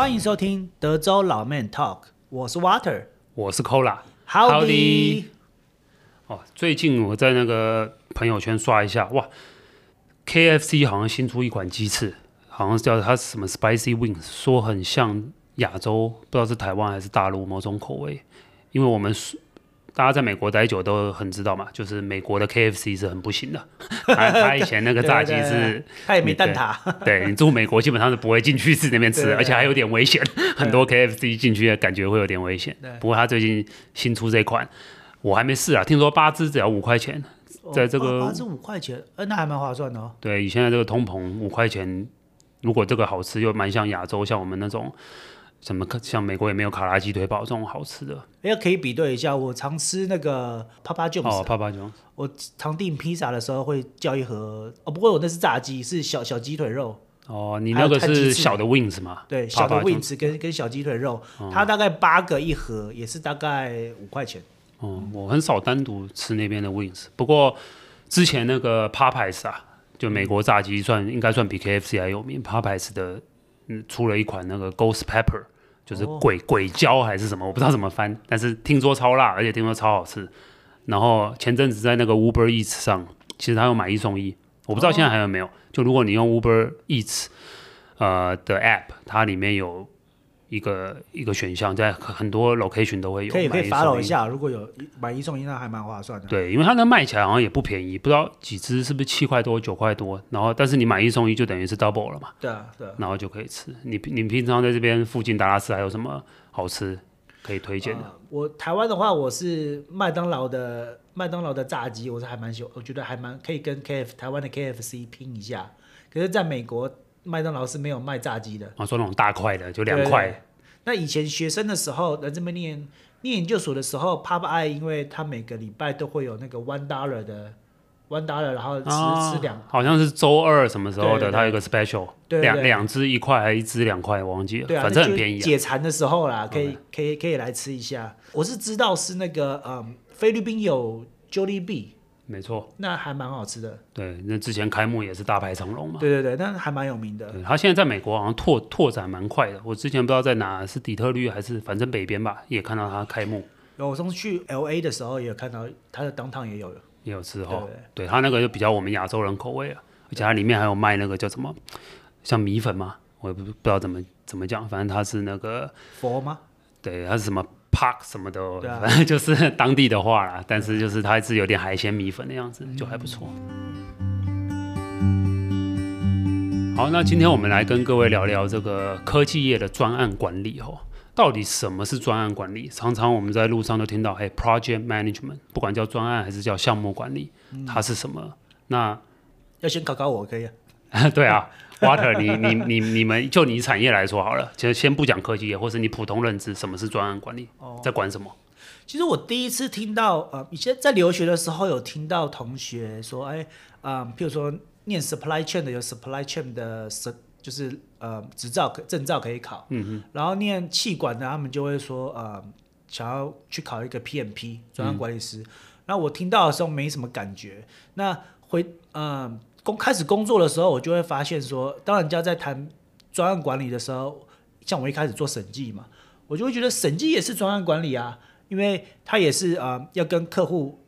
欢迎收听德州老 Man Talk，我是 Water，我是 Cola。Howdy。哦，最近我在那个朋友圈刷一下，哇，KFC 好像新出一款鸡翅，好像叫它什么 Spicy Wings，说很像亚洲，不知道是台湾还是大陆某种口味，因为我们大家在美国待久都很知道嘛，就是美国的 KFC 是很不行的。他他以前那个炸鸡是，他也没蛋挞。对，你住美国基本上是不会进去吃那边吃，而且还有点危险。很多 KFC 进去的感觉会有点危险。不过他最近新出这款，我还没试啊。听说八只只要五块钱，在这个、哦、八只五块钱，呃，那还蛮划算的哦。对，以现在这个通膨，五块钱，如果这个好吃又蛮像亚洲，像我们那种。什么？像美国也没有卡拉鸡腿堡这种好吃的。哎，可以比对一下。我常吃那个 Papa John's。哦，Papa John's。我常订披萨的时候会叫一盒。哦，不过我那是炸鸡，是小小鸡腿肉。哦，你那个是小的 wings 吗？对，小的 wings 跟跟小鸡腿肉，哦，它大概八个一盒，也是大概五块钱。哦，我很少单独吃那边的 wings。不过之前那个 Popeyes 啊，就美国炸鸡算应该算比 KFC 还有名。Popeyes 的。嗯，出了一款那个 Ghost Pepper，就是鬼、oh. 鬼椒还是什么，我不知道怎么翻，但是听说超辣，而且听说超好吃。然后前阵子在那个 Uber Eats 上，其实它有买一送一，我不知道现在还有没有。Oh. 就如果你用 Uber Eats 呃的 App，它里面有。一个一个选项，在很多 location 都会有。可以可以 follow 一下，如果有买一送一，那还蛮划算的。对，因为它那卖起来好像也不便宜，不知道几只是不是七块多九块多，然后但是你买一送一就等于是 double 了嘛。对啊，对啊。然后就可以吃。你你平常在这边附近达拉斯还有什么好吃可以推荐的？呃、我台湾的话，我是麦当劳的麦当劳的炸鸡，我是还蛮喜欢，我觉得还蛮可以跟 K F 台湾的 K F C 拼一下。可是在美国麦当劳是没有卖炸鸡的。啊，说那种大块的就两块。那以前学生的时候来这边念念研究所的时候，Popeye 因为他每个礼拜都会有那个 one dollar 的 one dollar，然后吃、啊、吃两，好像是周二什么时候的，他有个 special，对对对，两两只一块还是一只两块，我忘记了，对啊，反正很便宜、啊。解馋的时候啦，可以可以可以来吃一下。我是知道是那个嗯，菲律宾有 Jollibee。没错，那还蛮好吃的。对，那之前开幕也是大排长龙嘛。对对对，但还蛮有名的。他现在在美国好像拓拓展蛮快的。我之前不知道在哪，是底特律还是反正北边吧，也看到他开幕。有，我上次去 L A 的时候也有看到他的 downtown 也有也有吃哈。对，对，对，对他那个就比较我们亚洲人口味啊，而且它里面还有卖那个叫什么，像米粉嘛，我也不不知道怎么怎么讲，反正它是那个佛吗？对，它是什么？Park 什么的，啊、反正 就是当地的话啦。但是就是它还是有点海鲜米粉的样子，就还不错。嗯、好，那今天我们来跟各位聊聊这个科技业的专案管理哦。到底什么是专案管理？常常我们在路上都听到，哎，Project Management，不管叫专案还是叫项目管理，它是什么？那要先考考我，可以啊？对啊。Water，你你你你们就你产业来说好了，其实先不讲科技业，或是你普通认知什么是专案管理，哦、在管什么？其实我第一次听到，呃，以前在留学的时候有听到同学说，哎，啊、呃，譬如说念 supply chain 的有 supply chain 的就是呃执照证照可以考，嗯哼，然后念气管的他们就会说，呃，想要去考一个 PMP 专案管理师，那、嗯、我听到的时候没什么感觉，那回，嗯、呃。工开始工作的时候，我就会发现说，当人家在谈专案管理的时候，像我一开始做审计嘛，我就会觉得审计也是专案管理啊，因为他也是呃要跟客户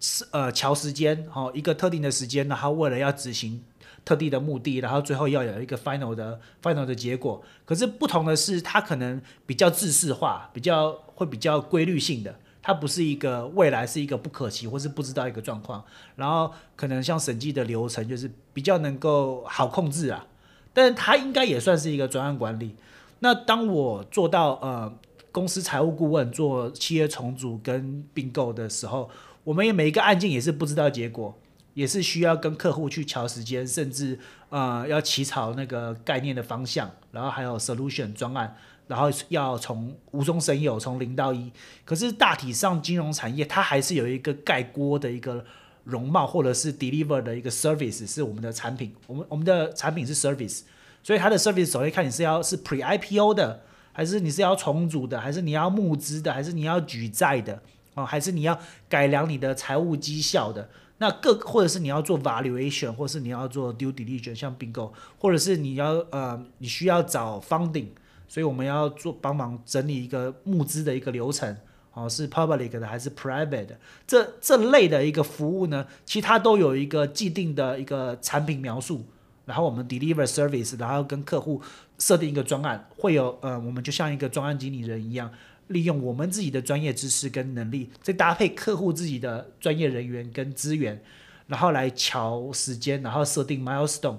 是呃乔时间，哦一个特定的时间，然后为了要执行特定的目的，然后最后要有一个 final 的 final 的结果。可是不同的是，它可能比较制式化，比较会比较规律性的。它不是一个未来是一个不可期或是不知道一个状况，然后可能像审计的流程就是比较能够好控制啊，但是它应该也算是一个专案管理。那当我做到呃公司财务顾问做企业重组跟并购的时候，我们也每一个案件也是不知道结果，也是需要跟客户去调时间，甚至呃要起草那个概念的方向，然后还有 solution 专案。然后要从无中生有，从零到一。可是大体上金融产业它还是有一个盖锅的一个容貌，或者是 deliver 的一个 service 是我们的产品。我们我们的产品是 service，所以它的 service 首先看你是要是 pre IPO 的，还是你是要重组的，还是你要募资的，还是你要举债的，哦，还是你要改良你的财务绩效的。那各或者是你要做 valuation，或是你要做 due diligence，像并购，或者是你要呃你需要找 funding。所以我们要做帮忙整理一个募资的一个流程，哦，是 public 的还是 private 的？这这类的一个服务呢，其他都有一个既定的一个产品描述，然后我们 deliver service，然后跟客户设定一个专案，会有呃，我们就像一个专案经理人一样，利用我们自己的专业知识跟能力，再搭配客户自己的专业人员跟资源，然后来乔时间，然后设定 milestone。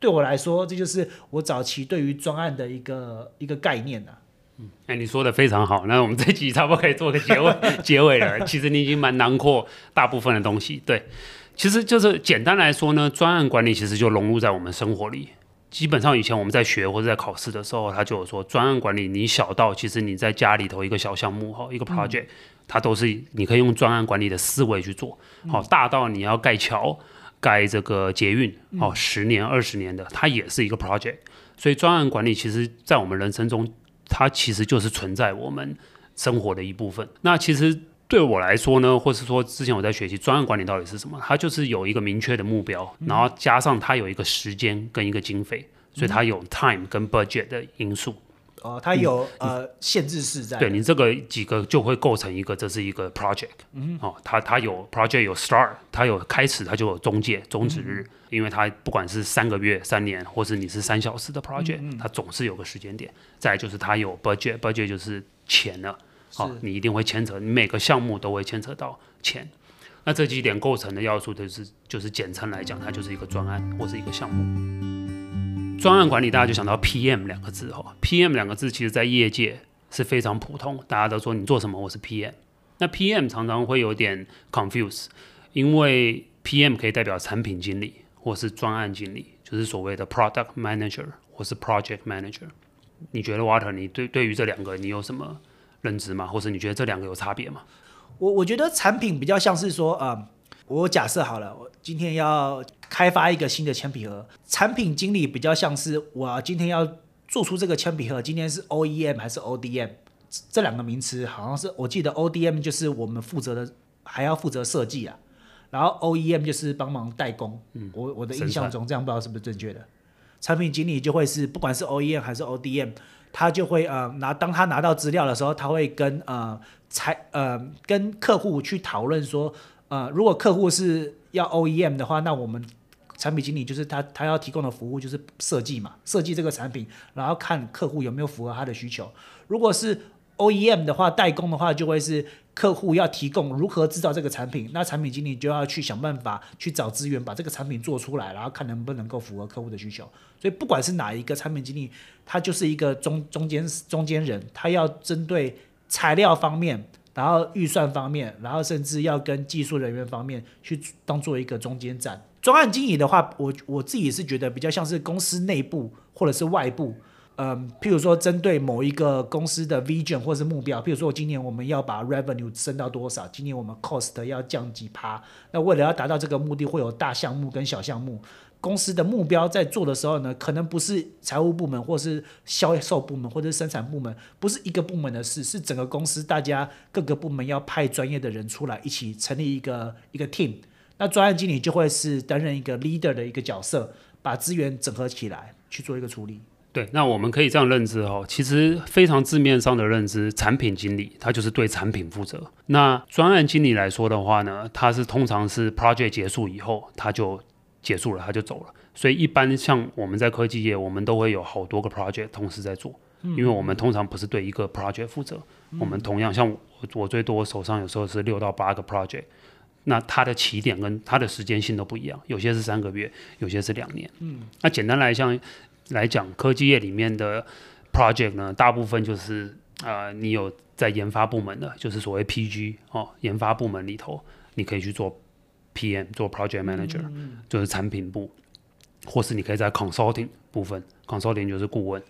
对我来说，这就是我早期对于专案的一个一个概念啊。嗯，哎，你说的非常好。那我们这集差不多可以做个结尾 结尾了。其实你已经蛮囊括大部分的东西。对，其实就是简单来说呢，专案管理其实就融入在我们生活里。基本上以前我们在学或者在考试的时候，他就有说，专案管理你小到其实你在家里头一个小项目哈，一个 project，、嗯、它都是你可以用专案管理的思维去做。好，大到你要盖桥。盖这个捷运哦，十年二十年的，它也是一个 project。所以专案管理其实，在我们人生中，它其实就是存在我们生活的一部分。那其实对我来说呢，或是说之前我在学习专案管理到底是什么，它就是有一个明确的目标，然后加上它有一个时间跟一个经费，所以它有 time 跟 budget 的因素。哦，它有、嗯、呃限制是在对你这个几个就会构成一个，这是一个 project。嗯，哦，它它有 project 有 start，它有开始，它就有中介终止日，嗯、因为它不管是三个月、三年，或是你是三小时的 project，嗯嗯它总是有个时间点。再就是它有 budget，budget 就是钱了。好、哦，你一定会牵扯，你每个项目都会牵扯到钱。那这几点构成的要素，就是就是简称来讲，它就是一个专案或是一个项目。专案管理，大家就想到 PM 两个字哈。PM 两个字，其实在业界是非常普通，大家都说你做什么，我是 PM。那 PM 常常会有点 confuse，因为 PM 可以代表产品经理或是专案经理，就是所谓的 product manager 或是 project manager。你觉得 Water，你对对于这两个你有什么认知吗？或是你觉得这两个有差别吗？我我觉得产品比较像是说，呃，我假设好了，我今天要。开发一个新的铅笔盒，产品经理比较像是我今天要做出这个铅笔盒，今天是 OEM 还是 ODM？这两个名词好像是我记得 ODM 就是我们负责的，还要负责设计啊，然后 OEM 就是帮忙代工。嗯，我我的印象中这样不知道是不是正确的。产品经理就会是不管是 OEM 还是 ODM，他就会呃拿当他拿到资料的时候，他会跟呃财呃跟客户去讨论说，呃如果客户是要 OEM 的话，那我们产品经理就是他，他要提供的服务就是设计嘛，设计这个产品，然后看客户有没有符合他的需求。如果是 OEM 的话，代工的话，就会是客户要提供如何制造这个产品，那产品经理就要去想办法去找资源，把这个产品做出来，然后看能不能够符合客户的需求。所以不管是哪一个产品经理，他就是一个中中间中间人，他要针对材料方面，然后预算方面，然后甚至要跟技术人员方面去当做一个中间站。专案经理的话，我我自己是觉得比较像是公司内部或者是外部，嗯，譬如说针对某一个公司的 vision 或是目标，譬如说今年我们要把 revenue 升到多少，今年我们 cost 要降几趴，那为了要达到这个目的，会有大项目跟小项目。公司的目标在做的时候呢，可能不是财务部门或是销售部门或者是生产部门，不是一个部门的事，是整个公司大家各个部门要派专业的人出来一起成立一个一个 team。那专案经理就会是担任一个 leader 的一个角色，把资源整合起来去做一个处理。对，那我们可以这样认知哦，其实非常字面上的认知，产品经理他就是对产品负责。那专案经理来说的话呢，他是通常是 project 结束以后他就结束了，他就走了。所以一般像我们在科技业，我们都会有好多个 project 同时在做，因为我们通常不是对一个 project 负责，我们同样像我我最多手上有时候是六到八个 project。那它的起点跟它的时间性都不一样，有些是三个月，有些是两年。嗯，那简单来讲，来讲科技业里面的 project 呢，大部分就是呃，你有在研发部门的，就是所谓 PG 哦，研发部门里头，你可以去做 PM，做 project manager，嗯，就是产品部，或是你可以在 consulting 部分，consulting 就是顾问。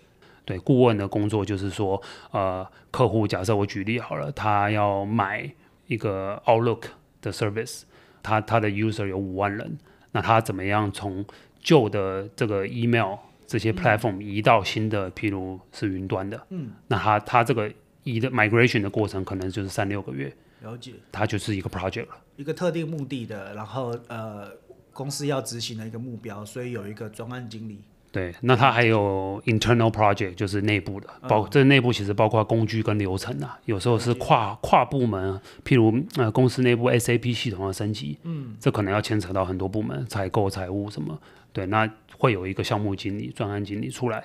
对，顾问的工作就是说，呃，客户假设我举例好了，他要买一个 Outlook。的 service，他他的 user 有五万人，那他怎么样从旧的这个 email 这些 platform 移到新的，嗯、譬如是云端的，嗯，那他他这个移的 migration 的过程可能就是三六个月，了解，它就是一个 project 了，一个特定目的的，然后呃公司要执行的一个目标，所以有一个专案经理。对，那它还有 internal project，就是内部的，包、嗯、这内部其实包括工具跟流程啊，有时候是跨跨部门，譬如呃公司内部 SAP 系统的升级，嗯，这可能要牵扯到很多部门，采购、财务什么，对，那会有一个项目经理、专案经理出来，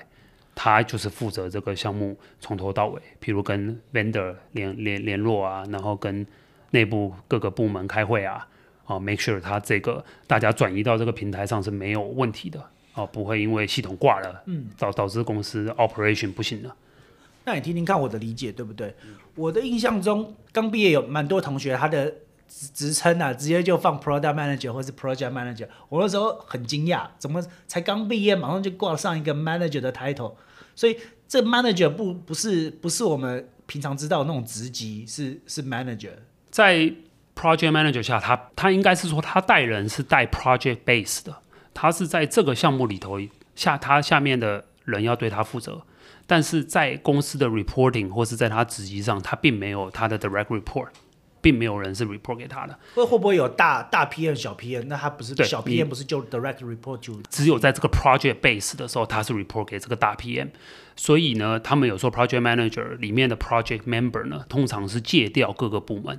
他就是负责这个项目从头到尾，譬如跟 vendor 联联联络啊，然后跟内部各个部门开会啊，啊，make sure 他这个大家转移到这个平台上是没有问题的。哦，不会因为系统挂了，嗯，导导致公司 operation 不行了。那你听听看我的理解对不对？嗯、我的印象中，刚毕业有蛮多同学，他的职职称啊，直接就放 product manager 或是 project manager。我那时候很惊讶，怎么才刚毕业，马上就挂上一个 manager 的 title？所以这 manager 不不是不是我们平常知道的那种职级，是是 manager。在 project manager 下，他他应该是说他带人是带 project base 的。他是在这个项目里头下，他下面的人要对他负责，但是在公司的 reporting 或是在他职级上，他并没有他的 direct report，并没有人是 report 给他的。会会不会有大大 PM 小 PM？那他不是小 PM 不是就 direct report 就只有在这个 project base 的时候，他是 report 给这个大 PM。所以呢，他们有时候 project manager 里面的 project member 呢，通常是借调各个部门。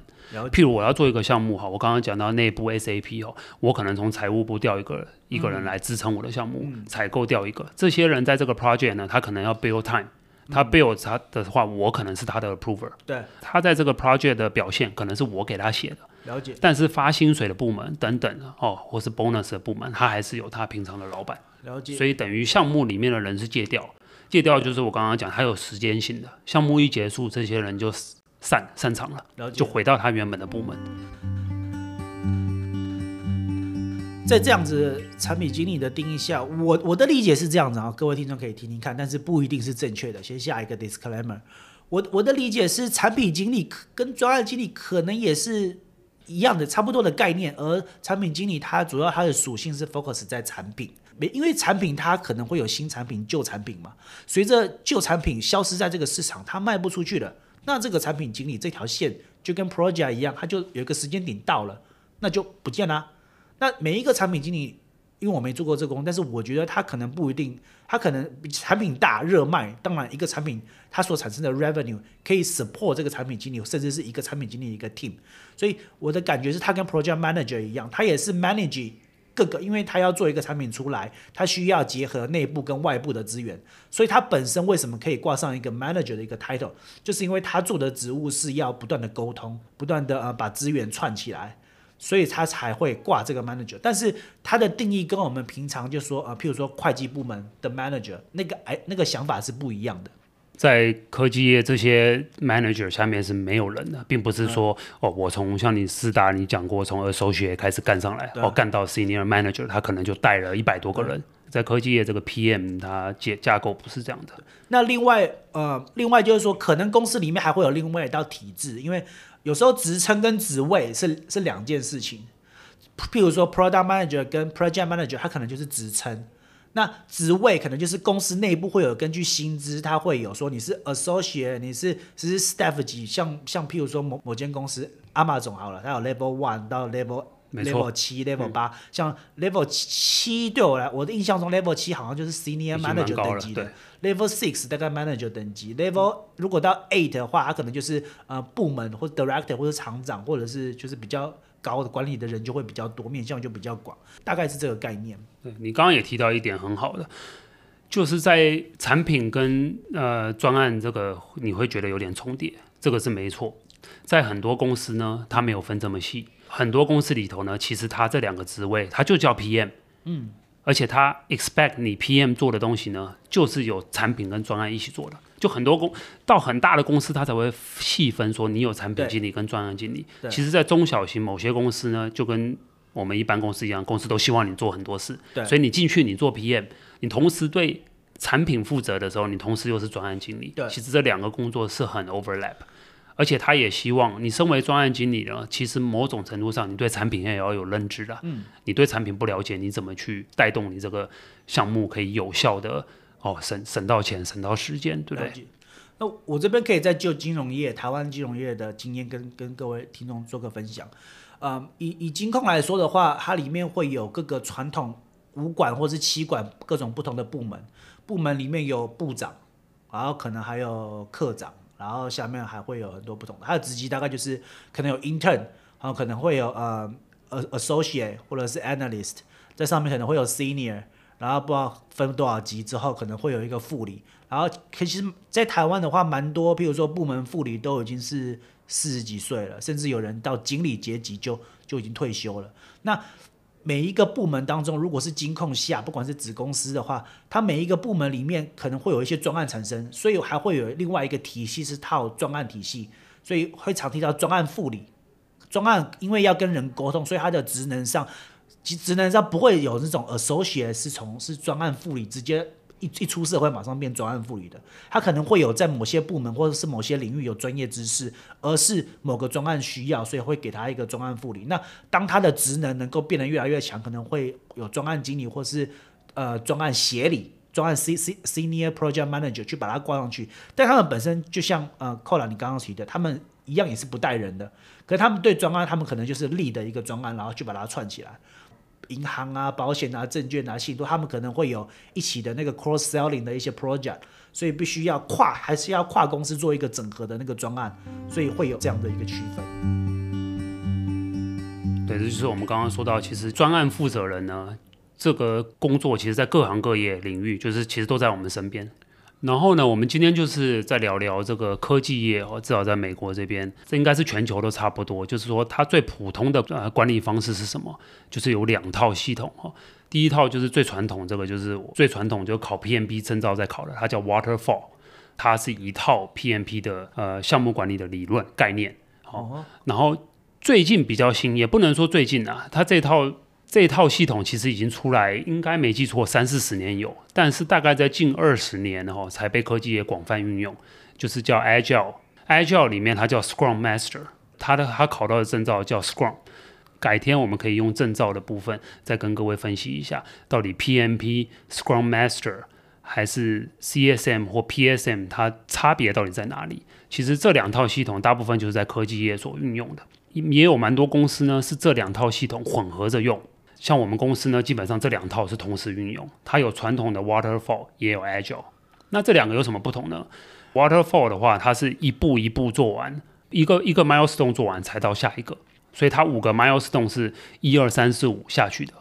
譬如我要做一个项目哈，我刚刚讲到内部 SAP 哦，我可能从财务部调一个一个人来支撑我的项目，嗯、采购调一个。这些人在这个 project 呢，他可能要 build time，他 build 他的话，我可能是他的 approver。对，他在这个 project 的表现，可能是我给他写的。了解。但是发薪水的部门等等哦，或是 bonus 的部门，他还是有他平常的老板。了解。所以等于项目里面的人是借调。借调就是我刚刚讲，它有时间性的，项目一结束，这些人就散散场了，了就回到他原本的部门。在这样子产品经理的定义下，我我的理解是这样子啊，各位听众可以听听看，但是不一定是正确的。先下一个 disclaimer，我我的理解是，产品经理跟专案经理可能也是一样的，差不多的概念，而产品经理他主要他的属性是 focus 在产品。没，因为产品它可能会有新产品、旧产品嘛。随着旧产品消失在这个市场，它卖不出去了，那这个产品经理这条线就跟 project 一样，它就有一个时间点到了，那就不见了。那每一个产品经理，因为我没做过这个工，但是我觉得他可能不一定，他可能比产品大热卖，当然一个产品它所产生的 revenue 可以 support 这个产品经理，甚至是一个产品经理一个 team。所以我的感觉是，他跟 project manager 一样，他也是 manage。各个，因为他要做一个产品出来，他需要结合内部跟外部的资源，所以他本身为什么可以挂上一个 manager 的一个 title，就是因为他做的职务是要不断的沟通，不断的呃把资源串起来，所以他才会挂这个 manager。但是他的定义跟我们平常就说呃，譬如说会计部门的 manager 那个哎那个想法是不一样的。在科技业，这些 manager 下面是没有人的，并不是说、嗯、哦，我从像你四大你讲过，从 associate 开始干上来，哦，干到 senior manager，他可能就带了一百多个人。在科技业，这个 PM 它结架构不是这样的。那另外呃，另外就是说，可能公司里面还会有另外一道体制，因为有时候职称跟职位是是两件事情。譬如说 product manager 跟 project manager，它可能就是职称。那职位可能就是公司内部会有根据薪资，它会有说你是 associate，你是是 staff 级，像像譬如说某某间公司阿玛总好了，它有 level one 到 level level 七 level 八，像 level 七对我来，我的印象中 level 七好像就是 senior manager 等级的，level six 大概 manager 等级，level 如果到 eight 的话，它可能就是呃部门或者 director 或者厂长，或者是就是比较。高的管理的人就会比较多，面向就比较广，大概是这个概念。对，你刚刚也提到一点很好的，就是在产品跟呃专案这个，你会觉得有点重叠，这个是没错。在很多公司呢，它没有分这么细，很多公司里头呢，其实它这两个职位，它就叫 PM，嗯，而且他 expect 你 PM 做的东西呢，就是有产品跟专案一起做的。就很多公到很大的公司，他才会细分说你有产品经理跟专案经理。其实，在中小型某些公司呢，就跟我们一般公司一样，公司都希望你做很多事。所以你进去，你做 PM，你同时对产品负责的时候，你同时又是专案经理。其实这两个工作是很 overlap，而且他也希望你身为专案经理呢，其实某种程度上你对产品也要有认知的。嗯。你对产品不了解，你怎么去带动你这个项目可以有效的？哦，省省到钱，省到时间，对不对？那我这边可以再就金融业、台湾金融业的经验跟跟各位听众做个分享。嗯，以以金控来说的话，它里面会有各个传统五管或是七管各种不同的部门，部门里面有部长，然后可能还有课长，然后下面还会有很多不同的，他的职级大概就是可能有 intern，然后可能会有呃呃 associate 或者是 analyst，在上面可能会有 senior，然后不知道分多少级之后可能会有一个副理，然后其实，在台湾的话蛮多，譬如说部门副理都已经是四十几岁了，甚至有人到经理阶级就就已经退休了，那。每一个部门当中，如果是金控下，不管是子公司的话，它每一个部门里面可能会有一些专案产生，所以还会有另外一个体系是套专案体系，所以会常提到专案副理。专案因为要跟人沟通，所以它的职能上，其职能上不会有那种呃手写是从是专案副理直接。一一出社会马上变专案副理的，他可能会有在某些部门或者是某些领域有专业知识，而是某个专案需要，所以会给他一个专案副理。那当他的职能能够变得越来越强，可能会有专案经理或是呃专案协理、专案 C C Senior Project Manager 去把他挂上去。但他们本身就像呃寇兰你刚刚提的，他们一样也是不带人的，可是他们对专案，他们可能就是立的一个专案，然后去把它串起来。银行啊、保险啊、证券啊、信托，他们可能会有一起的那个 cross selling 的一些 project，所以必须要跨，还是要跨公司做一个整合的那个专案，所以会有这样的一个区分。对，这就是我们刚刚说到，其实专案负责人呢，这个工作其实在各行各业领域，就是其实都在我们身边。然后呢，我们今天就是在聊聊这个科技业哦，至少在美国这边，这应该是全球都差不多。就是说，它最普通的呃管理方式是什么？就是有两套系统哈。第一套就是最传统，这个就是最传统，就考 PMP 证照在考的，它叫 Waterfall，它是一套 PMP 的呃项目管理的理论概念。好，然后最近比较新，也不能说最近啊，它这套。这套系统其实已经出来，应该没记错三四十年有，但是大概在近二十年哈才被科技业广泛运用，就是叫 Agile，Agile 里面它叫 Scrum Master，它的它考到的证照叫 Scrum，改天我们可以用证照的部分再跟各位分析一下，到底 PMP Scrum Master 还是 CSM 或 PSM 它差别到底在哪里？其实这两套系统大部分就是在科技业所运用的，也有蛮多公司呢是这两套系统混合着用。像我们公司呢，基本上这两套是同时运用，它有传统的 Waterfall，也有 Agile。那这两个有什么不同呢？Waterfall 的话，它是一步一步做完，一个一个 milestone 做完才到下一个，所以它五个 milestone 是一二三四五下去的。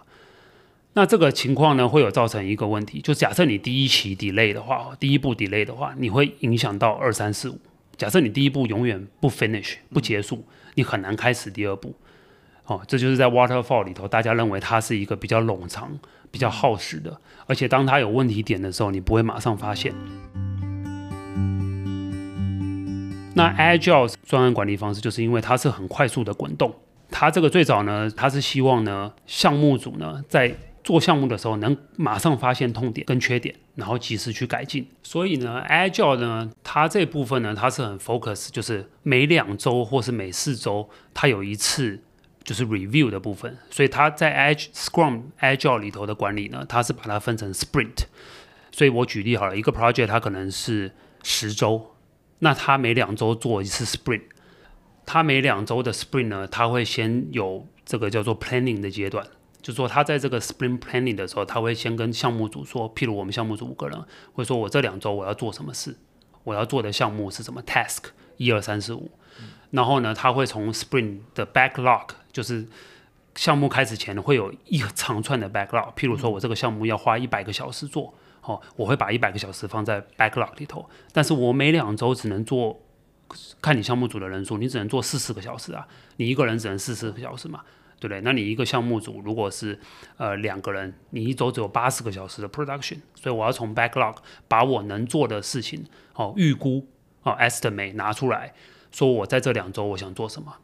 那这个情况呢，会有造成一个问题，就假设你第一期 delay 的话，第一步 delay 的话，你会影响到二三四五。假设你第一步永远不 finish 不结束，你很难开始第二步。哦，这就是在 waterfall 里头，大家认为它是一个比较冗长、比较耗时的，而且当它有问题点的时候，你不会马上发现。那 agile 专案管理方式，就是因为它是很快速的滚动，它这个最早呢，它是希望呢，项目组呢在做项目的时候能马上发现痛点跟缺点，然后及时去改进。所以呢，agile 呢，它这部分呢，它是很 focus，就是每两周或是每四周，它有一次。就是 review 的部分，所以它在 Agile Scrum Agile 里头的管理呢，它是把它分成 sprint。所以我举例好了，一个 project 它可能是十周，那它每两周做一次 sprint。它每两周的 sprint 呢，它会先有这个叫做 planning 的阶段，就说它在这个 sprint planning 的时候，它会先跟项目组说，譬如我们项目组五个人，会说我这两周我要做什么事，我要做的项目是什么 task，一二三四五。然后呢，他会从 Spring 的 backlog，就是项目开始前会有一长串的 backlog。譬如说，我这个项目要花一百个小时做，哦，我会把一百个小时放在 backlog 里头。但是我每两周只能做，看你项目组的人数，你只能做四十个小时啊。你一个人只能四十个小时嘛，对不对？那你一个项目组如果是呃两个人，你一周只有八十个小时的 production，所以我要从 backlog 把我能做的事情，哦，预估，哦，estimate 拿出来。说我在这两周我想做什么，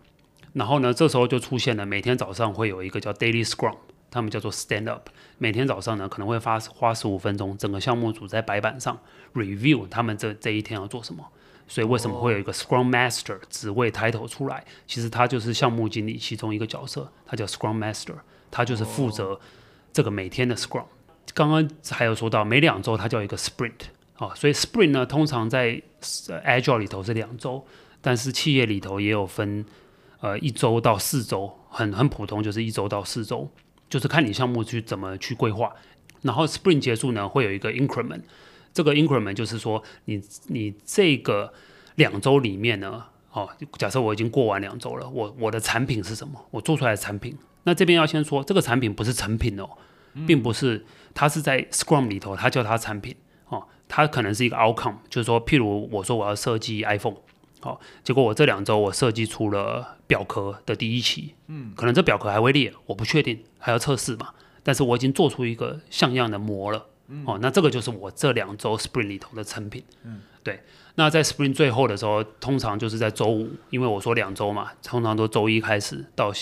然后呢，这时候就出现了每天早上会有一个叫 Daily Scrum，他们叫做 Stand Up，每天早上呢可能会花花十五分钟，整个项目组在白板上 review 他们这这一天要做什么。所以为什么会有一个 Scrum Master 职位 title 出来？其实他就是项目经理其中一个角色，他叫 Scrum Master，他就是负责这个每天的 Scrum。刚刚还有说到每两周他叫一个 Sprint 啊，所以 Sprint 呢通常在 Agile 里头是两周。但是企业里头也有分，呃，一周到四周，很很普通，就是一周到四周。就是看你项目去怎么去规划。然后 Spring 结束呢，会有一个 increment，这个 increment 就是说你你这个两周里面呢，哦，假设我已经过完两周了，我我的产品是什么？我做出来的产品，那这边要先说这个产品不是成品哦，并不是它是在 Scrum 里头，它叫它产品哦，它可能是一个 outcome，就是说，譬如我说我要设计 iPhone，好，结果我这两周我设计出了表壳的第一期，嗯，可能这表壳还会裂，我不确定，还要测试嘛。但是我已经做出一个像样的模了，嗯、哦，那这个就是我这两周 Spring 里头的成品，嗯，对。那在 Spring 最后的时候，通常就是在周五，因为我说两周嘛，通常都周一开始到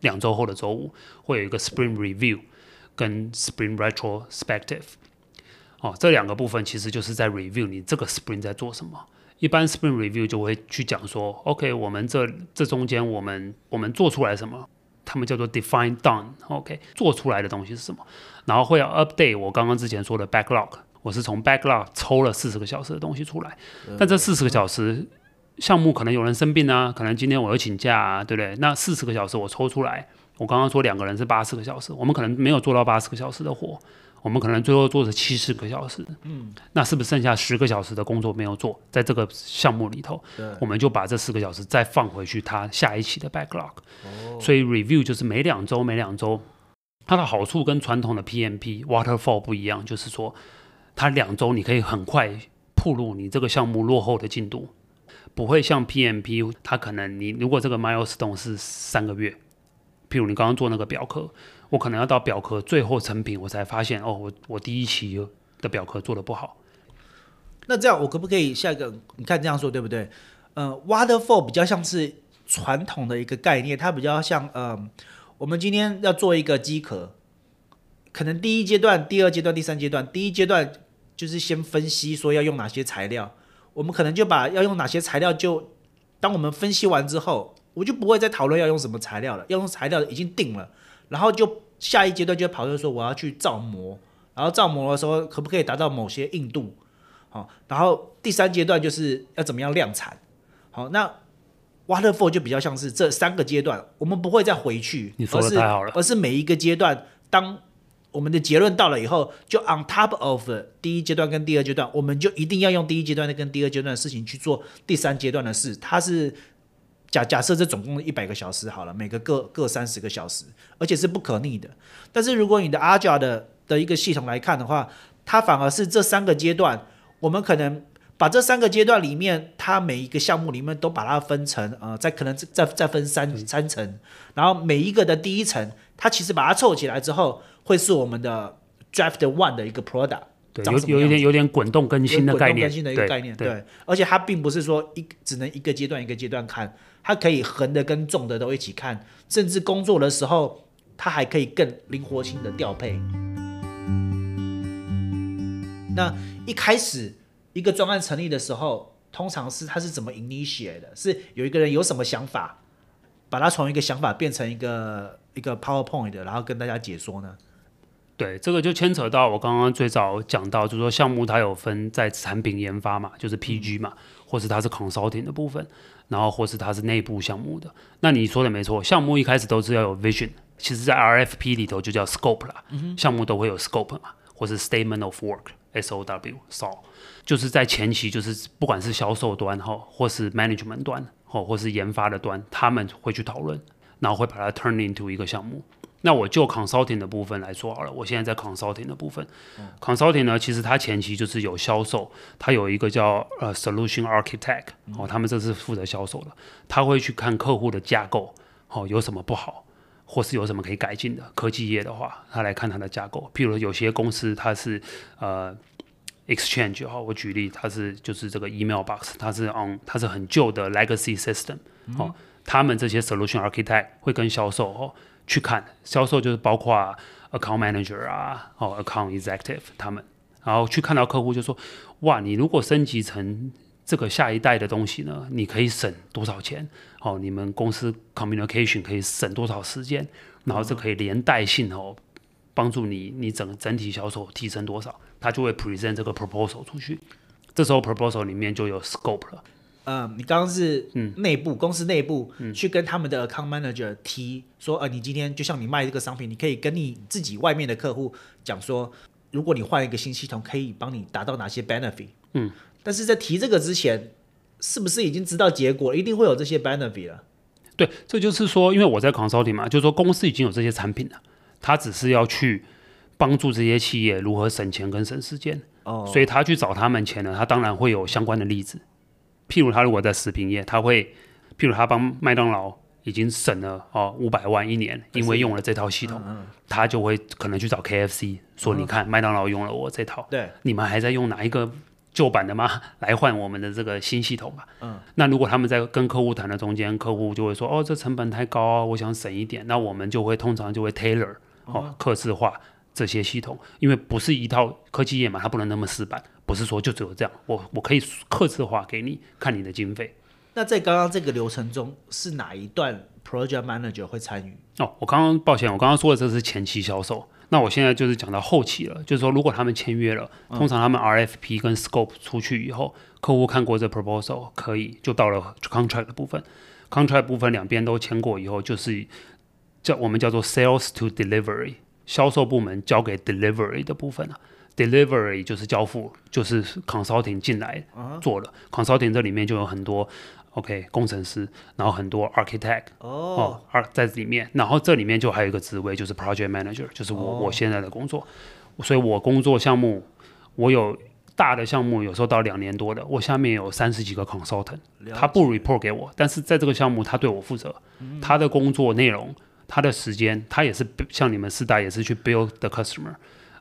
两周后的周五，会有一个 Spring Review 跟 Spring Retrospective，哦，这两个部分其实就是在 Review 你这个 Spring 在做什么。一般 Spring Review 就会去讲说，OK，我们这这中间我们我们做出来什么。他们叫做 define done，OK，做出来的东西是什么？然后会要 update 我刚刚之前说的 backlog，我是从 backlog 抽了四十个小时的东西出来，但这四十个小时项目可能有人生病啊，可能今天我要请假啊，对不对？那四十个小时我抽出来，我刚刚说两个人是八十个小时，我们可能没有做到八十个小时的活。我们可能最后做了七十个小时，嗯，那是不是剩下十个小时的工作没有做？在这个项目里头，对我们就把这四个小时再放回去，它下一期的 backlog。哦，所以 review 就是每两周每两周，它的好处跟传统的 PMP waterfall 不一样，就是说它两周你可以很快铺路你这个项目落后的进度，不会像 PMP，它可能你如果这个 milestone 是三个月，譬如你刚刚做那个表壳。我可能要到表壳最后成品，我才发现哦，我我第一期的表壳做的不好。那这样我可不可以下一个？你看这样说对不对？呃，waterfall 比较像是传统的一个概念，它比较像呃，我们今天要做一个机壳，可能第一阶段、第二阶段、第三阶段，第一阶段就是先分析说要用哪些材料，我们可能就把要用哪些材料就当我们分析完之后，我就不会再讨论要用什么材料了，要用材料已经定了。然后就下一阶段就跑出说我要去造模，然后造模的时候可不可以达到某些硬度？好，然后第三阶段就是要怎么样量产？好，那 Waterfall 就比较像是这三个阶段，我们不会再回去，你说的太好了，而是每一个阶段，当我们的结论到了以后，就 on top of 第一阶段跟第二阶段，我们就一定要用第一阶段的跟第二阶段的事情去做第三阶段的事，它是。假假设这总共一百个小时好了，每个各各三十个小时，而且是不可逆的。但是如果你的 Agile 的的一个系统来看的话，它反而是这三个阶段，我们可能把这三个阶段里面，它每一个项目里面都把它分成呃，在可能再再分三三层，然后每一个的第一层，它其实把它凑起来之后，会是我们的 Draft One 的一个 Product。对，有有一点有点滚动更新的概念，更新的一个概念，对，对，而且它并不是说一只能一个阶段一个阶段看，它可以横的跟纵的都一起看，甚至工作的时候，它还可以更灵活性的调配。那一开始一个专案成立的时候，通常是它是怎么 initiate 的？是有一个人有什么想法，把它从一个想法变成一个一个 PowerPoint 的，然后跟大家解说呢？对，这个就牵扯到我刚刚最早讲到，就是说项目它有分在产品研发嘛，就是 PG 嘛，或是它是 consulting 的部分，然后或是它是内部项目的。那你说的没错，项目一开始都是要有 vision，其实在 RFP 里头就叫 scope 啦，项目都会有 scope 嘛，或是 statement of work，SOW，SOW，就是在前期就是不管是销售端哈，或是 management 端，或或是研发的端，他们会去讨论，然后会把它 turn into 一个项目。那我就 consulting 的部分来说好了，我现在在 consulting 的部分、嗯、，consulting 呢，其实它前期就是有销售，它有一个叫呃 solution architect，哦，他们这是负责销售的，他会去看客户的架构，哦，有什么不好，或是有什么可以改进的。科技业的话，他来看它的架构，譬如有些公司它是呃 exchange 哈，我举例，它是就是这个 email box，它是 on 它是很旧的 legacy system，哦，他们这些 solution architect 会跟销售哦。去看销售就是包括 account manager 啊，哦 account executive 他们，然后去看到客户就说，哇，你如果升级成这个下一代的东西呢，你可以省多少钱？哦，你们公司 communication 可以省多少时间？然后这可以连带性哦，帮助你你整整体销售提升多少？他就会 present 这个 proposal 出去，这时候 proposal 里面就有 scope 了。呃，你刚刚是内部、嗯、公司内部、嗯、去跟他们的 account manager 提说，呃，你今天就像你卖这个商品，你可以跟你自己外面的客户讲说，如果你换一个新系统，可以帮你达到哪些 benefit。嗯，但是在提这个之前，是不是已经知道结果，一定会有这些 benefit 了？对，这就是说，因为我在 consulting 嘛，就是说公司已经有这些产品了，他只是要去帮助这些企业如何省钱跟省时间。哦，所以他去找他们钱呢，他当然会有相关的例子。譬如他如果在食品业，他会，譬如他帮麦当劳已经省了哦五百万一年，因为用了这套系统，嗯嗯、他就会可能去找 KFC 说：“你看，麦当劳用了我这套，对，你们还在用哪一个？”旧版的吗？来换我们的这个新系统吧。嗯，那如果他们在跟客户谈的中间，客户就会说：“哦，这成本太高啊，我想省一点。”那我们就会通常就会 tailor 哦，客制化这些系统，因为不是一套科技业嘛，它不能那么死板，不是说就只有这样。我我可以客制化给你，看你的经费。那在刚刚这个流程中，是哪一段 project manager 会参与？哦，我刚刚抱歉，我刚刚说的这是前期销售。那我现在就是讲到后期了，就是说，如果他们签约了，通常他们 RFP 跟 Scope 出去以后，嗯、客户看过这 proposal，可以就到了 contract 的部分。contract 部分两边都签过以后，就是叫我们叫做 sales to delivery，销售部门交给 delivery 的部分了。Delivery 就是交付，就是 consulting 进来做了。Uh huh. consulting 这里面就有很多。OK，工程师，然后很多 architect 哦，二在里面，然后这里面就还有一个职位，就是 project manager，就是我、oh. 我现在的工作，所以我工作项目，我有大的项目，有时候到两年多的，我下面有三十几个 consultant，他不 report 给我，但是在这个项目他对我负责，嗯、他的工作内容，他的时间，他也是像你们四大也是去 build the customer，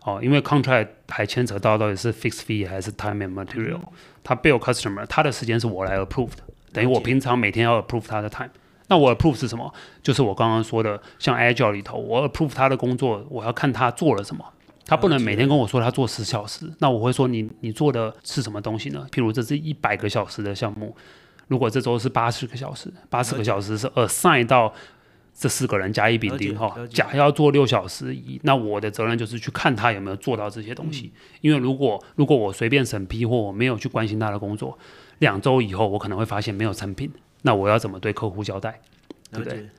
哦，因为 contract 还牵扯到到底是 fixed fee 还是 time and material，、嗯、他 build customer，他的时间是我来 approve 的。等于我平常每天要 approve 他的 time，那我 approve 是什么？就是我刚刚说的，像 Agile 里头，我 approve 他的工作，我要看他做了什么。他不能每天跟我说他做十小时，那我会说你你做的是什么东西呢？譬如这是一百个小时的项目，如果这周是八十个小时，八十个小时是 assign 到这四个人甲乙丙丁哈，甲要做六小时，乙那我的责任就是去看他有没有做到这些东西。嗯、因为如果如果我随便审批或我没有去关心他的工作。两周以后，我可能会发现没有成品，那我要怎么对客户交代？对不对？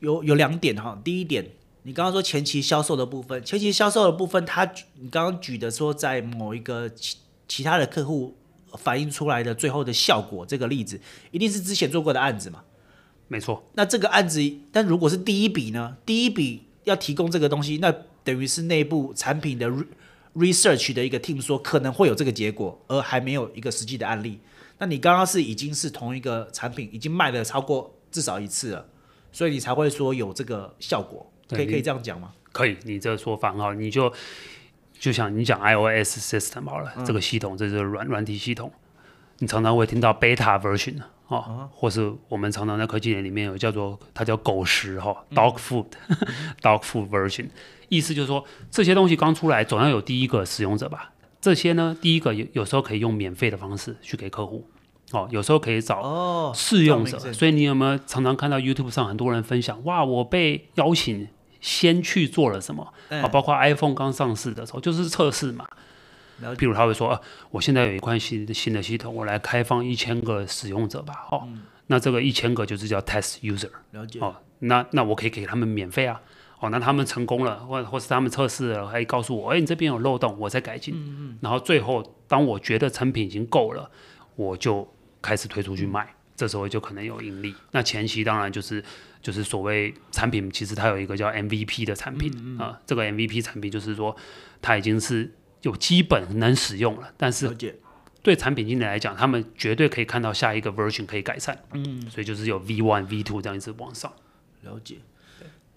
有有两点哈，第一点，你刚刚说前期销售的部分，前期销售的部分，他你刚刚举的说在某一个其其他的客户反映出来的最后的效果，这个例子一定是之前做过的案子嘛？没错。那这个案子，但如果是第一笔呢？第一笔要提供这个东西，那等于是内部产品的 research 的一个 team 说可能会有这个结果，而还没有一个实际的案例。那你刚刚是已经是同一个产品，已经卖了超过至少一次了，所以你才会说有这个效果，可以可以这样讲吗？可以，你这个说法很好，你就就像你讲 iOS system 好了，嗯、这个系统这是软软体系统，你常常会听到 beta version 哦，嗯、或是我们常常在科技里面有叫做它叫狗食哈、哦、dog food，dog、嗯、food version，意思就是说这些东西刚出来，总要有第一个使用者吧。这些呢，第一个有有时候可以用免费的方式去给客户，哦，有时候可以找试用者。哦、所以你有没有常常看到 YouTube 上很多人分享，哇，我被邀请先去做了什么？啊、嗯，包括 iPhone 刚上市的时候就是测试嘛。了解。譬如他会说，啊，我现在有一款新的新的系统，我来开放一千个使用者吧。哦，嗯、那这个一千个就是叫 test user。了解。哦，那那我可以给他们免费啊。哦，那他们成功了，或或是他们测试了，还告诉我，哎，你这边有漏洞，我再改进。嗯嗯。然后最后，当我觉得成品已经够了，我就开始推出去卖，嗯、这时候就可能有盈利。那前期当然就是就是所谓产品，其实它有一个叫 MVP 的产品啊、嗯嗯呃，这个 MVP 产品就是说它已经是有基本能使用了，但是对产品经理来讲，他们绝对可以看到下一个 version 可以改善。嗯。所以就是有 V one、V two 这样一直往上。了解。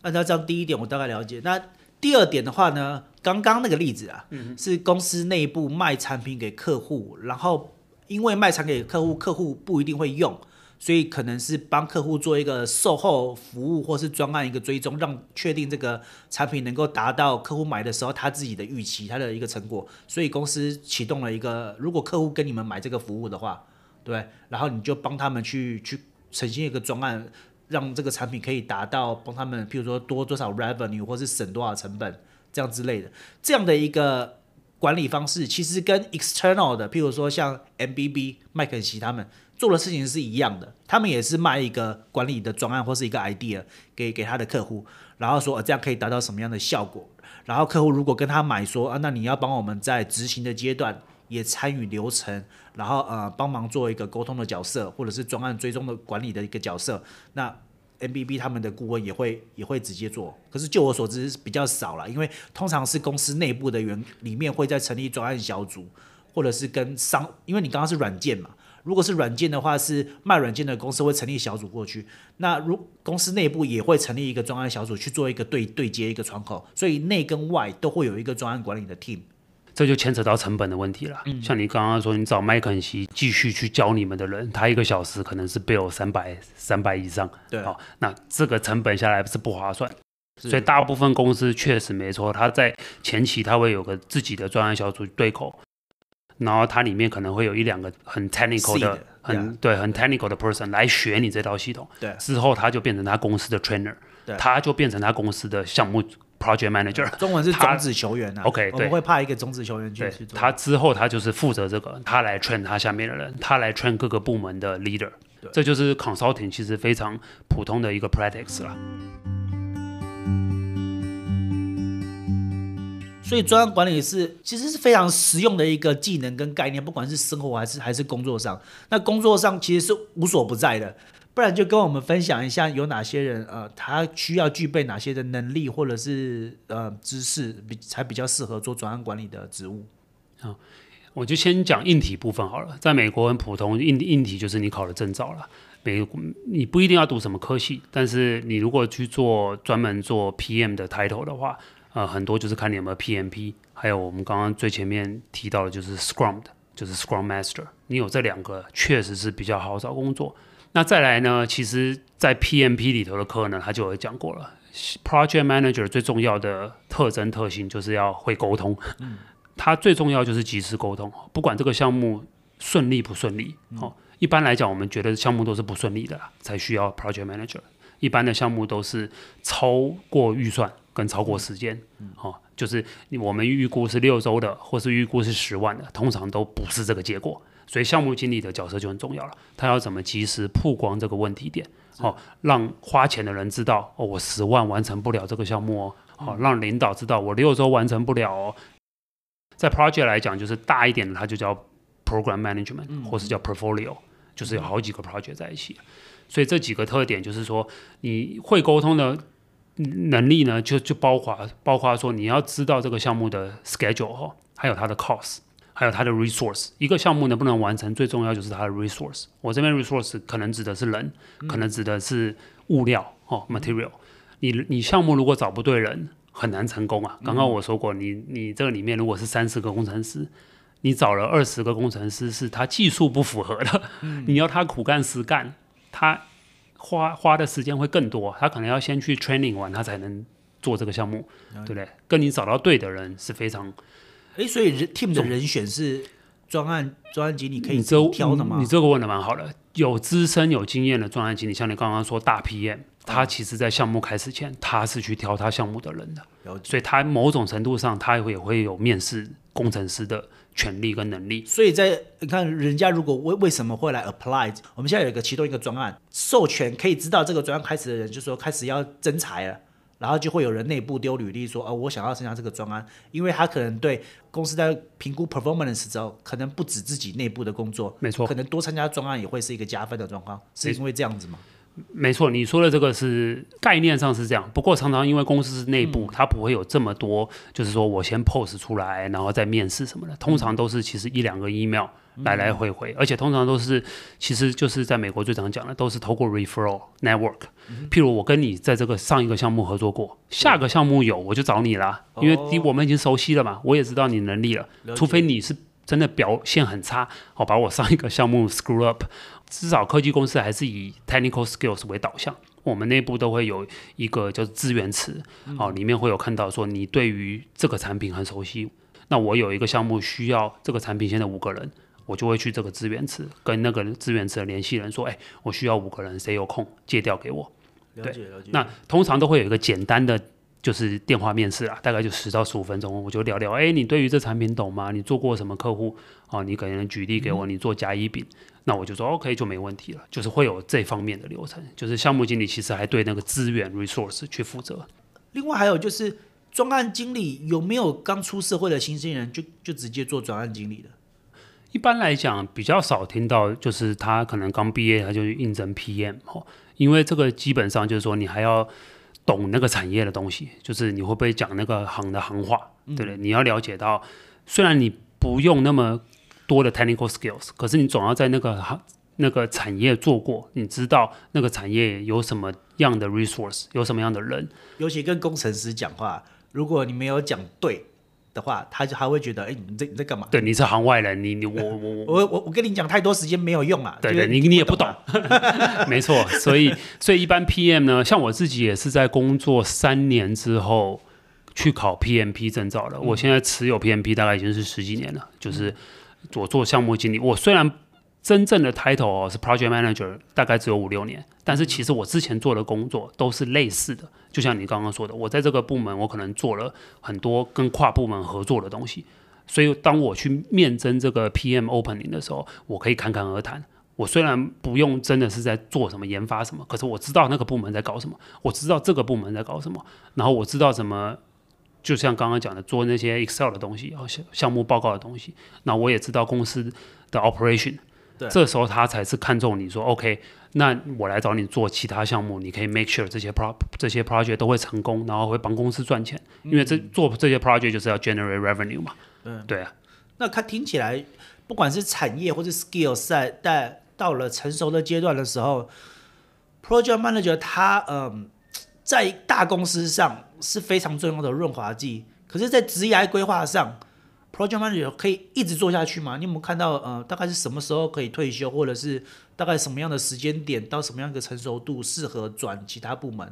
按照这样第一点，我大概了解。那第二点的话呢，刚刚那个例子啊，嗯、是公司内部卖产品给客户，然后因为卖产品给客户，客户不一定会用，所以可能是帮客户做一个售后服务或是专案一个追踪，让确定这个产品能够达到客户买的时候他自己的预期，他的一个成果。所以公司启动了一个，如果客户跟你们买这个服务的话，对，然后你就帮他们去去呈现一个专案。让这个产品可以达到帮他们，譬如说多多少 revenue，或是省多少成本，这样之类的，这样的一个管理方式，其实跟 external 的，譬如说像 MBB 麦肯锡他们，做的事情是一样的，他们也是卖一个管理的专案或是一个 idea 给给他的客户，然后说、呃、这样可以达到什么样的效果。然后客户如果跟他买说啊，那你要帮我们在执行的阶段也参与流程，然后呃帮忙做一个沟通的角色，或者是专案追踪的管理的一个角色，那 MBB 他们的顾问也会也会直接做。可是就我所知比较少了，因为通常是公司内部的员里面会再成立专案小组，或者是跟商，因为你刚刚是软件嘛。如果是软件的话，是卖软件的公司会成立小组过去。那如公司内部也会成立一个专案小组去做一个对对接一个窗口，所以内跟外都会有一个专案管理的 team。这就牵扯到成本的问题了。嗯、像你刚刚说，你找麦肯锡继续去教你们的人，他一个小时可能是 bill 三百三百以上。对，好，那这个成本下来是不划算。所以大部分公司确实没错，他在前期他会有个自己的专案小组对口。然后它里面可能会有一两个很 technical 的，很对，很 technical 的 person 来学你这套系统。对，之后他就变成他公司的 trainer，对，他就变成他公司的项目 project manager。中文是种子球员啊。OK，对，我们会派一个种子球员去去做。他之后他就是负责这个，他来 train 他下面的人，他来 train 各个部门的 leader。对，这就是 consulting 其实非常普通的一个 practice 了。所以专案管理是其实是非常实用的一个技能跟概念，不管是生活还是还是工作上。那工作上其实是无所不在的，不然就跟我们分享一下有哪些人呃，他需要具备哪些的能力或者是呃知识比才比较适合做专案管理的职务。好，我就先讲硬体部分好了。在美国很普通，硬硬体就是你考的证照了。美你不一定要读什么科系，但是你如果去做专门做 PM 的 title 的话。呃，很多就是看你有没有 PMP，还有我们刚刚最前面提到的，就是 Scrum 的，就是 Scrum Master。你有这两个，确实是比较好找工作。那再来呢，其实，在 PMP 里头的课呢，他就有讲过了，Project Manager 最重要的特征特性就是要会沟通。嗯，他最重要就是及时沟通，不管这个项目顺利不顺利。哦、嗯，一般来讲，我们觉得项目都是不顺利的，才需要 Project Manager。一般的项目都是超过预算。跟超过时间，哦，就是我们预估是六周的，或是预估是十万的，通常都不是这个结果。所以项目经理的角色就很重要了，他要怎么及时曝光这个问题点，哦，让花钱的人知道，哦，我十万完成不了这个项目哦，好，让领导知道我六周完成不了哦。在 project 来讲，就是大一点的，它就叫 program management，或是叫 portfolio，就是有好几个 project 在一起。所以这几个特点就是说，你会沟通的。能力呢，就就包括包括说你要知道这个项目的 schedule 哈，还有它的 cost，还有它的 resource。一个项目能不能完成，最重要就是它的 resource。我这边 resource 可能指的是人，可能指的是物料哦，material。你你项目如果找不对人，很难成功啊。刚刚我说过，你你这个里面如果是三十个工程师，你找了二十个工程师是他技术不符合的，你要他苦干实干，他。花花的时间会更多，他可能要先去 training 完，他才能做这个项目，对不对？跟你找到对的人是非常，哎，所以 team 的人选是专案专案经理可以挑的吗？你这个问的蛮好的，有资深有经验的专案经理，像你刚刚说大 PM，他其实在项目开始前，他是去挑他项目的人的，所以他某种程度上他也会也会有面试工程师的。权力跟能力，所以在你看人家如果为为什么会来 apply，我们现在有一个其中一个专案授权，可以知道这个专案开始的人，就说开始要征才了，然后就会有人内部丢履历说，哦，我想要参加这个专案，因为他可能对公司在评估 performance 之后，可能不止自己内部的工作，没错，可能多参加专案也会是一个加分的状况，是因为这样子吗？没错，你说的这个是概念上是这样，不过常常因为公司是内部，嗯、它不会有这么多，就是说我先 post 出来，然后再面试什么的，通常都是其实一两个 email 来来回回，嗯、而且通常都是，其实就是在美国最常讲的，都是透过 referral network，、嗯、譬如我跟你在这个上一个项目合作过，下个项目有我就找你啦，嗯、因为我们已经熟悉了嘛，我也知道你能力了，了，除非你是真的表现很差，好把我上一个项目 screw up。至少科技公司还是以 technical skills 为导向，我们内部都会有一个叫资源池，哦，里面会有看到说你对于这个产品很熟悉，那我有一个项目需要这个产品现在五个人，我就会去这个资源池跟那个资源池的联系人说，哎，我需要五个人，谁有空借调给我？了解了解。那通常都会有一个简单的就是电话面试啦，大概就十到十五分钟，我就聊聊，哎，你对于这产品懂吗？你做过什么客户？哦，你可能举例给我，你做甲乙丙，嗯、那我就说 OK 就没问题了，就是会有这方面的流程。就是项目经理其实还对那个资源 resource 去负责。另外还有就是专案经理有没有刚出社会的新鲜人就就直接做专案经理的？一般来讲比较少听到，就是他可能刚毕业他就去应征 PM 哦，因为这个基本上就是说你还要。懂那个产业的东西，就是你会不会讲那个行的行话，对不对？你要了解到，虽然你不用那么多的 technical skills，可是你总要在那个行那个产业做过，你知道那个产业有什么样的 resource，有什么样的人。尤其跟工程师讲话，如果你没有讲对。的话，他就还会觉得，哎，你在你在干嘛？对，你是行外人，你你我我我 我我跟你讲太多时间没有用啊。对对，你你也不懂，没错。所以所以一般 PM 呢，像我自己也是在工作三年之后去考 PMP 证照的。嗯、我现在持有 PMP 大概已经是十几年了，就是我做项目经理。我虽然真正的 title 是 Project Manager，大概只有五六年，但是其实我之前做的工作都是类似的。就像你刚刚说的，我在这个部门，我可能做了很多跟跨部门合作的东西，所以当我去面征这个 PM opening 的时候，我可以侃侃而谈。我虽然不用真的是在做什么研发什么，可是我知道那个部门在搞什么，我知道这个部门在搞什么，然后我知道怎么，就像刚刚讲的，做那些 Excel 的东西，然后项项目报告的东西，那我也知道公司的 operation。对这时候他才是看中你说，OK，那我来找你做其他项目，你可以 make sure 这些 pro 这些 project 都会成功，然后会帮公司赚钱，因为这做这些 project 就是要 generate revenue 嘛。嗯，对啊。那他听起来，不管是产业或是 skills，在在到了成熟的阶段的时候，project manager 他嗯，在大公司上是非常重要的润滑剂，可是，在职业规划上。Project Manager 可以一直做下去吗？你有没有看到呃，大概是什么时候可以退休，或者是大概什么样的时间点到什么样的成熟度适合转其他部门？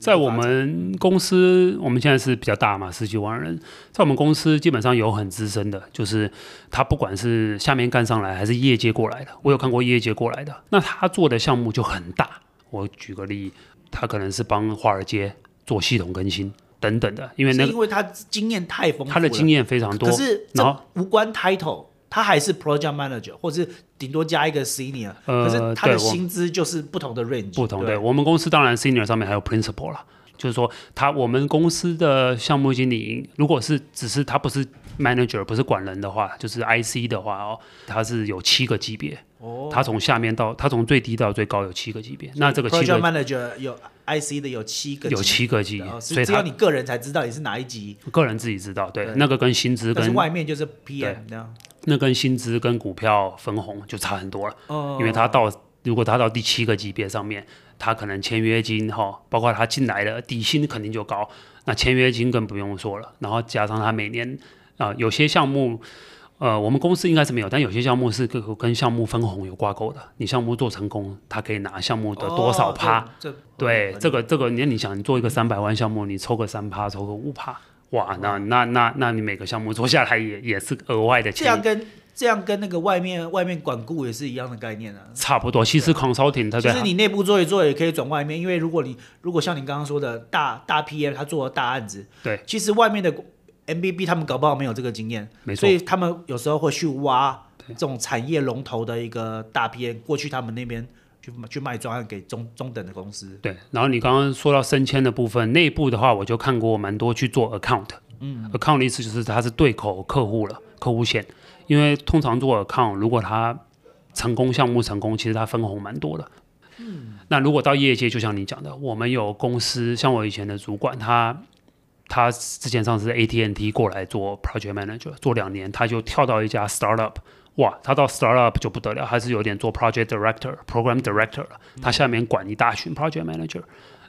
在我们公司，我们现在是比较大嘛，十几万人。在我们公司，基本上有很资深的，就是他不管是下面干上来，还是业界过来的，我有看过业界过来的，那他做的项目就很大。我举个例，他可能是帮华尔街做系统更新。等等的，因为那因为他经验太丰富了，他的经验非常多。可是这无关 title，他还是 project manager，或者是顶多加一个 senior。呃，可是他的薪资就是不同的 range。不同，对，我们公司当然 senior 上面还有 principal 啦，就是说他我们公司的项目经理，如果是只是他不是 manager，不是管人的话，就是 IC 的话哦，它是有七个级别。哦，他从下面到他从最低到最高有七个级别。那这个 project manager 有。IC 的有七个，有七个级，所以只有你个人才知道你是哪一级。个人自己知道，对，对那个跟薪资跟外面就是 PM 那跟薪资跟股票分红就差很多了。哦，因为他到如果他到第七个级别上面，他可能签约金哈，包括他进来的底薪肯定就高，那签约金更不用说了，然后加上他每年啊、呃、有些项目。呃，我们公司应该是没有，但有些项目是跟跟项目分红有挂钩的。你项目做成功，他可以拿项目的多少趴？哦、这对，这个这个，你你想，你做一个三百万项目，你抽个三趴，抽个五趴，哇，那那那那你每个项目做下来也也是额外的钱。这样跟这样跟那个外面外面管顾也是一样的概念啊。差不多，其实 consulting 它其实你内部做一做也可以转外面，因为如果你如果像你刚刚说的大大 PM 他做了大案子，对，其实外面的。MBB 他们搞不好没有这个经验，没错，所以他们有时候会去挖这种产业龙头的一个大 PM 过去他们那边去去卖专案给中中等的公司。对，然后你刚刚说到升迁的部分，内部的话我就看过蛮多去做 account，嗯，account 的意思就是它是对口客户了，客户线，因为通常做 account 如果他成功项目成功，其实他分红蛮多的。嗯，那如果到业界，就像你讲的，我们有公司，像我以前的主管他。他之前上次 AT&T 过来做 project manager，做两年，他就跳到一家 startup，哇，他到 startup 就不得了，还是有点做 project director、program director 了。他下面管一大群 project manager，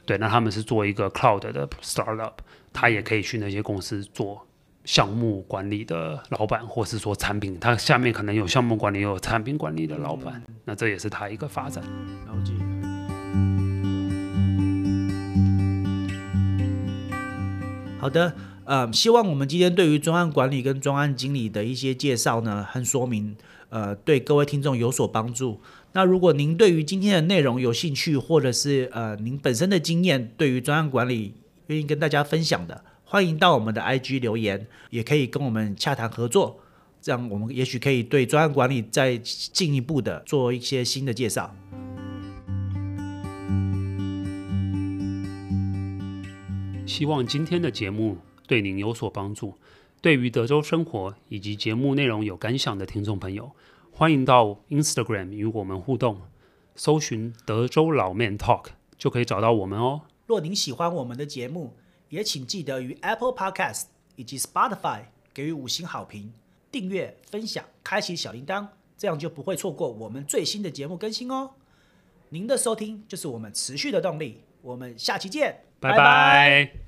对，那他们是做一个 cloud 的 startup，他也可以去那些公司做项目管理的老板，或是说产品，他下面可能有项目管理，又有产品管理的老板，那这也是他一个发展。了解。好的，呃，希望我们今天对于专案管理跟专案经理的一些介绍呢和说明，呃，对各位听众有所帮助。那如果您对于今天的内容有兴趣，或者是呃您本身的经验对于专案管理愿意跟大家分享的，欢迎到我们的 IG 留言，也可以跟我们洽谈合作，这样我们也许可以对专案管理再进一步的做一些新的介绍。希望今天的节目对您有所帮助。对于德州生活以及节目内容有感想的听众朋友，欢迎到 Instagram 与我们互动，搜寻德州老 Man Talk 就可以找到我们哦。若您喜欢我们的节目，也请记得于 Apple Podcast 以及 Spotify 给予五星好评、订阅、分享、开启小铃铛，这样就不会错过我们最新的节目更新哦。您的收听就是我们持续的动力，我们下期见，拜拜。